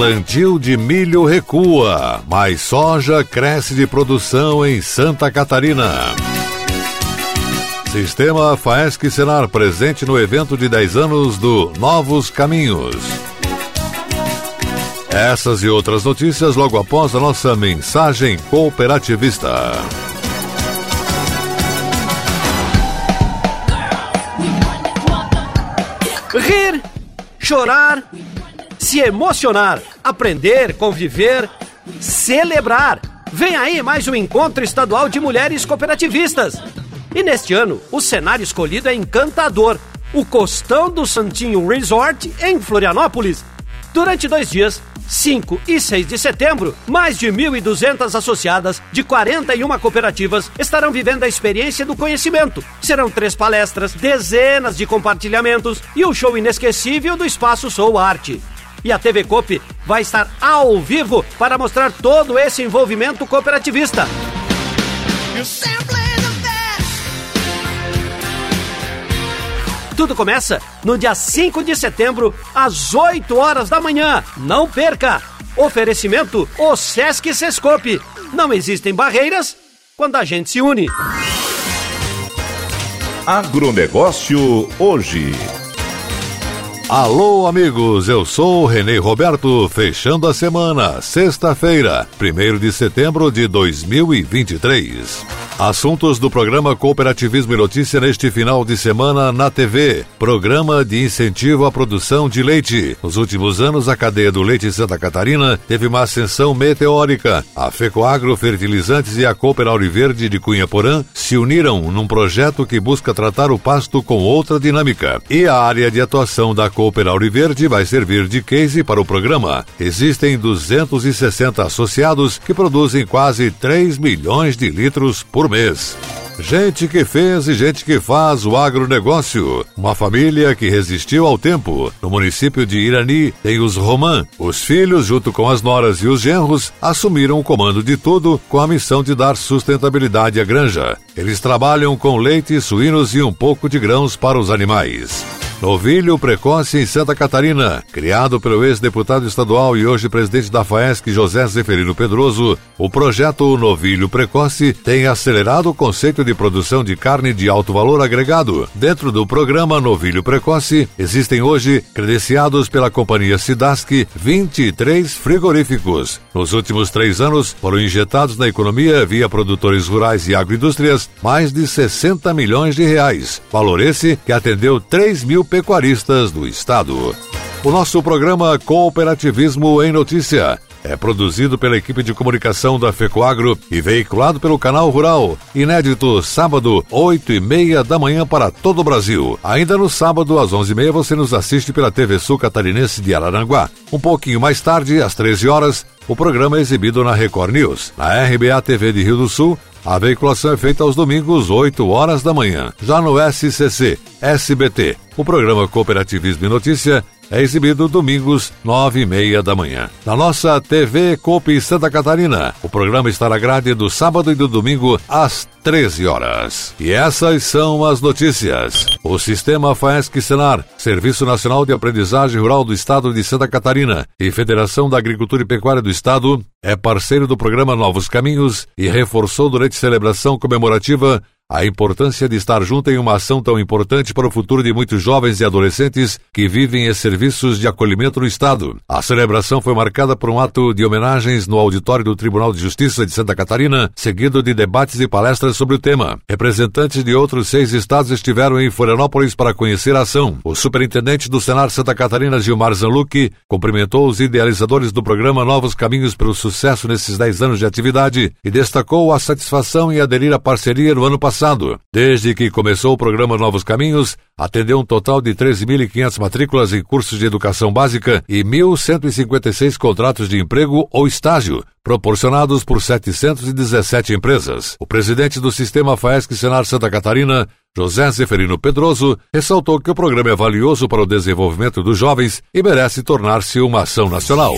Plantio de milho recua, mas soja cresce de produção em Santa Catarina. Sistema Faesc Senar presente no evento de 10 anos do Novos Caminhos. Essas e outras notícias logo após a nossa mensagem cooperativista. Rir, chorar, se emocionar, aprender, conviver, celebrar. Vem aí mais um encontro estadual de mulheres cooperativistas. E neste ano, o cenário escolhido é encantador: o Costão do Santinho Resort em Florianópolis. Durante dois dias, 5 e 6 de setembro, mais de 1.200 associadas de 41 cooperativas estarão vivendo a experiência do conhecimento. Serão três palestras, dezenas de compartilhamentos e o show inesquecível do Espaço Sou Arte. E a TV Coop vai estar ao vivo para mostrar todo esse envolvimento cooperativista. Tudo começa no dia 5 de setembro, às 8 horas da manhã. Não perca! Oferecimento O Sesc Sescope. Não existem barreiras quando a gente se une. Agronegócio hoje. Alô, amigos, eu sou o Renê Roberto, fechando a semana, sexta-feira, 1 de setembro de 2023. Assuntos do programa Cooperativismo e Notícia neste final de semana na TV. Programa de incentivo à produção de leite. Nos últimos anos, a cadeia do leite Santa Catarina teve uma ascensão meteórica. A Fecoagro Fertilizantes e a Cooper Auriverde de Cunha Porã se uniram num projeto que busca tratar o pasto com outra dinâmica. E a área de atuação da Cooper Auriverde vai servir de case para o programa. Existem 260 associados que produzem quase 3 milhões de litros por mês. Gente que fez e gente que faz o agronegócio. Uma família que resistiu ao tempo. No município de Irani tem os Romã. Os filhos, junto com as noras e os genros, assumiram o comando de tudo com a missão de dar sustentabilidade à granja. Eles trabalham com leite, suínos e um pouco de grãos para os animais. Novilho Precoce em Santa Catarina. Criado pelo ex-deputado estadual e hoje presidente da FAESC, José Zeferino Pedroso, o projeto Novilho Precoce tem acelerado o conceito de produção de carne de alto valor agregado. Dentro do programa Novilho Precoce, existem hoje, credenciados pela companhia Sidask, 23 frigoríficos. Nos últimos três anos, foram injetados na economia via produtores rurais e agroindústrias mais de 60 milhões de reais. Valor esse que atendeu 3 mil pecuaristas do estado. O nosso programa Cooperativismo em Notícia é produzido pela equipe de comunicação da FECOAGRO e veiculado pelo Canal Rural. Inédito, sábado, 8 e meia da manhã para todo o Brasil. Ainda no sábado, às 11 e meia, você nos assiste pela TV Sul Catarinense de Araranguá. Um pouquinho mais tarde, às 13 horas, o programa é exibido na Record News. Na RBA TV de Rio do Sul, a veiculação é feita aos domingos, 8 horas da manhã. Já no SCC, SBT, o programa Cooperativismo e Notícia é exibido domingos, nove e meia da manhã. Na nossa TV Coop Santa Catarina, o programa está na grade do sábado e do domingo às 13 horas. E essas são as notícias. O Sistema FAESC Senar, Serviço Nacional de Aprendizagem Rural do Estado de Santa Catarina e Federação da Agricultura e Pecuária do Estado, é parceiro do programa Novos Caminhos e reforçou durante celebração comemorativa a importância de estar junto em uma ação tão importante para o futuro de muitos jovens e adolescentes que vivem em serviços de acolhimento no Estado. A celebração foi marcada por um ato de homenagens no auditório do Tribunal de Justiça de Santa Catarina, seguido de debates e palestras sobre o tema. Representantes de outros seis estados estiveram em Florianópolis para conhecer a ação. O superintendente do Senar Santa Catarina, Gilmar Zanlucchi, cumprimentou os idealizadores do programa Novos Caminhos pelo sucesso nesses dez anos de atividade e destacou a satisfação em aderir à parceria no ano passado. Desde que começou o programa Novos Caminhos, atendeu um total de 13.500 matrículas em cursos de educação básica e 1.156 contratos de emprego ou estágio, proporcionados por 717 empresas. O presidente do sistema FAESC Senar Santa Catarina, José Zeferino Pedroso, ressaltou que o programa é valioso para o desenvolvimento dos jovens e merece tornar-se uma ação nacional.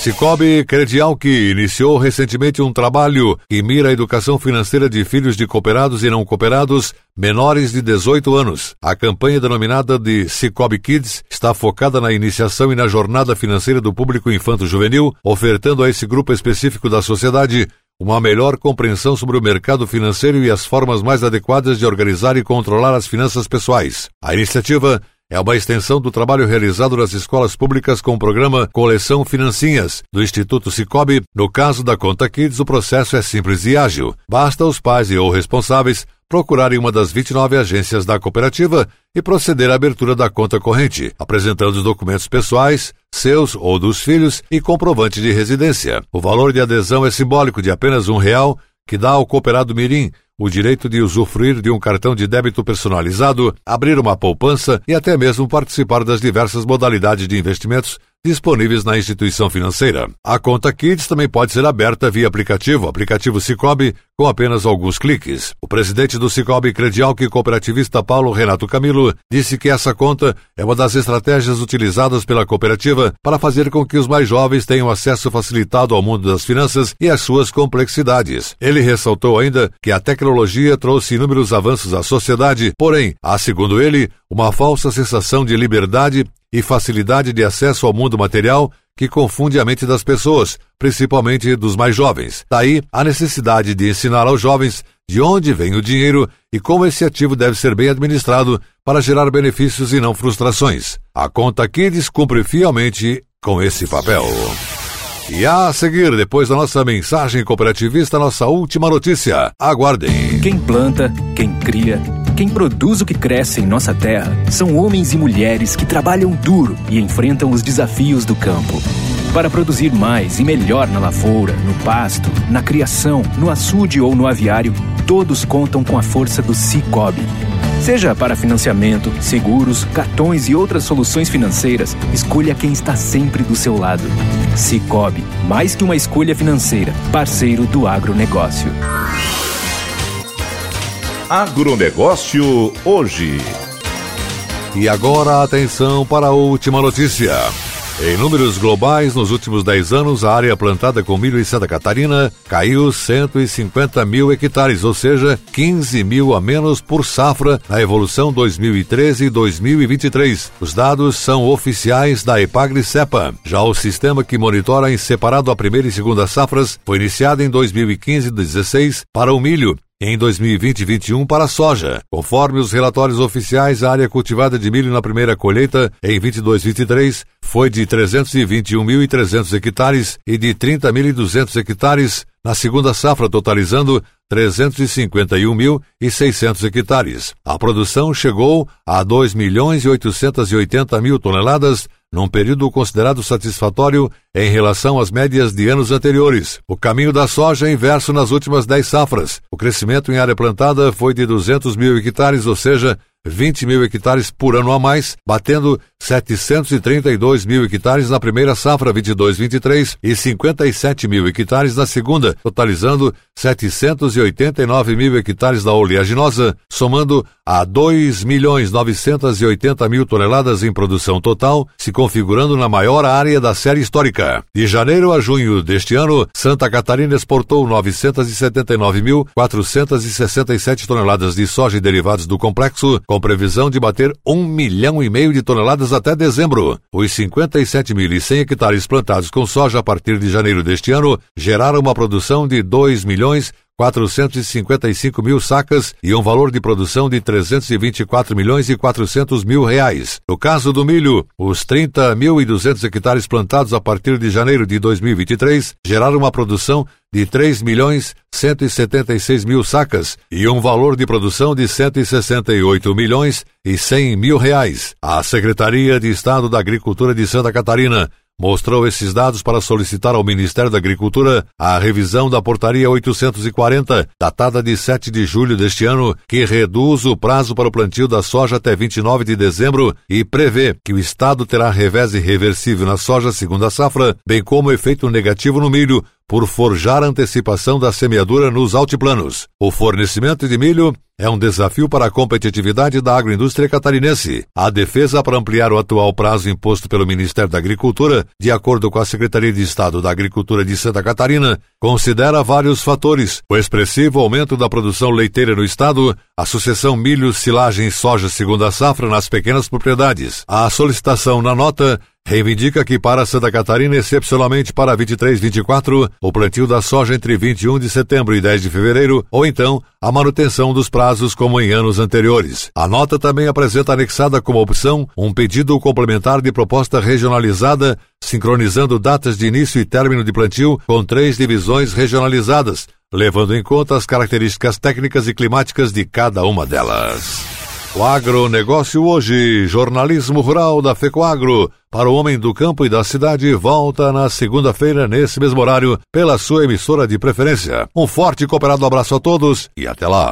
Cicobi Credial que iniciou recentemente um trabalho que mira a educação financeira de filhos de cooperados e não cooperados menores de 18 anos. A campanha denominada de Cicobi Kids está focada na iniciação e na jornada financeira do público infanto-juvenil, ofertando a esse grupo específico da sociedade uma melhor compreensão sobre o mercado financeiro e as formas mais adequadas de organizar e controlar as finanças pessoais. A iniciativa é uma extensão do trabalho realizado nas escolas públicas com o programa Coleção Financinhas, do Instituto Cicobi. No caso da Conta Kids, o processo é simples e ágil. Basta os pais e ou responsáveis procurarem uma das 29 agências da cooperativa e proceder à abertura da conta corrente, apresentando os documentos pessoais, seus ou dos filhos e comprovante de residência. O valor de adesão é simbólico de apenas um real, que dá ao cooperado Mirim o direito de usufruir de um cartão de débito personalizado, abrir uma poupança e até mesmo participar das diversas modalidades de investimentos disponíveis na instituição financeira. A conta Kids também pode ser aberta via aplicativo, aplicativo Cicobi, com apenas alguns cliques. O presidente do Cicobi Credial que cooperativista Paulo Renato Camilo disse que essa conta é uma das estratégias utilizadas pela cooperativa para fazer com que os mais jovens tenham acesso facilitado ao mundo das finanças e às suas complexidades. Ele ressaltou ainda que a tecnologia trouxe inúmeros avanços à sociedade, porém, há segundo ele, uma falsa sensação de liberdade e facilidade de acesso ao mundo material que confunde a mente das pessoas, principalmente dos mais jovens. Daí a necessidade de ensinar aos jovens de onde vem o dinheiro e como esse ativo deve ser bem administrado para gerar benefícios e não frustrações. A conta Kids cumpre fielmente com esse papel. E a seguir, depois da nossa mensagem cooperativista, nossa última notícia. Aguardem. Quem planta, quem cria, quem produz o que cresce em nossa terra são homens e mulheres que trabalham duro e enfrentam os desafios do campo. Para produzir mais e melhor na lavoura, no pasto, na criação, no açude ou no aviário, todos contam com a força do Cicobi. Seja para financiamento, seguros, cartões e outras soluções financeiras, escolha quem está sempre do seu lado. Cicobi, mais que uma escolha financeira, parceiro do agronegócio. Agronegócio hoje. E agora atenção para a última notícia. Em números globais, nos últimos 10 anos, a área plantada com milho em Santa Catarina caiu 150 mil hectares, ou seja, 15 mil a menos por safra na evolução 2013 e 2023. Os dados são oficiais da Epagri-Cepa. Já o sistema que monitora em separado a primeira e segunda safras foi iniciado em 2015 e 2016 para o milho em 2020 e 2021 para a soja. Conforme os relatórios oficiais, a área cultivada de milho na primeira colheita em 22-23 foi de 321.300 hectares e de 30.200 hectares na segunda safra, totalizando 351.600 hectares. A produção chegou a 2 milhões e 880 mil toneladas, num período considerado satisfatório em relação às médias de anos anteriores. O caminho da soja é inverso nas últimas 10 safras. O crescimento em área plantada foi de 200 mil hectares, ou seja, 20 mil hectares por ano a mais, batendo 732 mil hectares na primeira safra 22-23 e 57 mil hectares na segunda, totalizando 789 mil hectares da oleaginosa, somando a 2 milhões 980 mil toneladas em produção total, se configurando na maior área da série histórica. De janeiro a junho deste ano, Santa Catarina exportou 979.467 toneladas de soja e derivados do complexo, com previsão de bater um milhão e meio de toneladas até dezembro. Os 57.100 hectares plantados com soja a partir de janeiro deste ano geraram uma produção de 2 milhões 455 mil sacas e um valor de produção de 324 milhões e 400 mil reais. No caso do milho, os 30.200 hectares plantados a partir de janeiro de 2023 geraram uma produção de 3 milhões 176 mil sacas e um valor de produção de 168 milhões e 100 mil reais. A Secretaria de Estado da Agricultura de Santa Catarina mostrou esses dados para solicitar ao Ministério da Agricultura a revisão da Portaria 840, datada de 7 de julho deste ano, que reduz o prazo para o plantio da soja até 29 de dezembro e prevê que o Estado terá revés irreversível na soja segunda safra, bem como efeito negativo no milho, por forjar antecipação da semeadura nos altiplanos. O fornecimento de milho é um desafio para a competitividade da agroindústria catarinense. A defesa para ampliar o atual prazo imposto pelo Ministério da Agricultura, de acordo com a Secretaria de Estado da Agricultura de Santa Catarina, considera vários fatores: o expressivo aumento da produção leiteira no estado, a sucessão milho, silagem e soja segunda safra nas pequenas propriedades. A solicitação na nota reivindica que para Santa Catarina, excepcionalmente para 23-24, o plantio da soja entre 21 de setembro e 10 de fevereiro, ou então a manutenção dos prazos como em anos anteriores. A nota também apresenta anexada como opção um pedido complementar de proposta regionalizada, sincronizando datas de início e término de plantio com três divisões regionalizadas, levando em conta as características técnicas e climáticas de cada uma delas. O agronegócio hoje, jornalismo rural da FECOAGro, para o homem do campo e da cidade, volta na segunda-feira, nesse mesmo horário, pela sua emissora de preferência. Um forte e cooperado abraço a todos e até lá.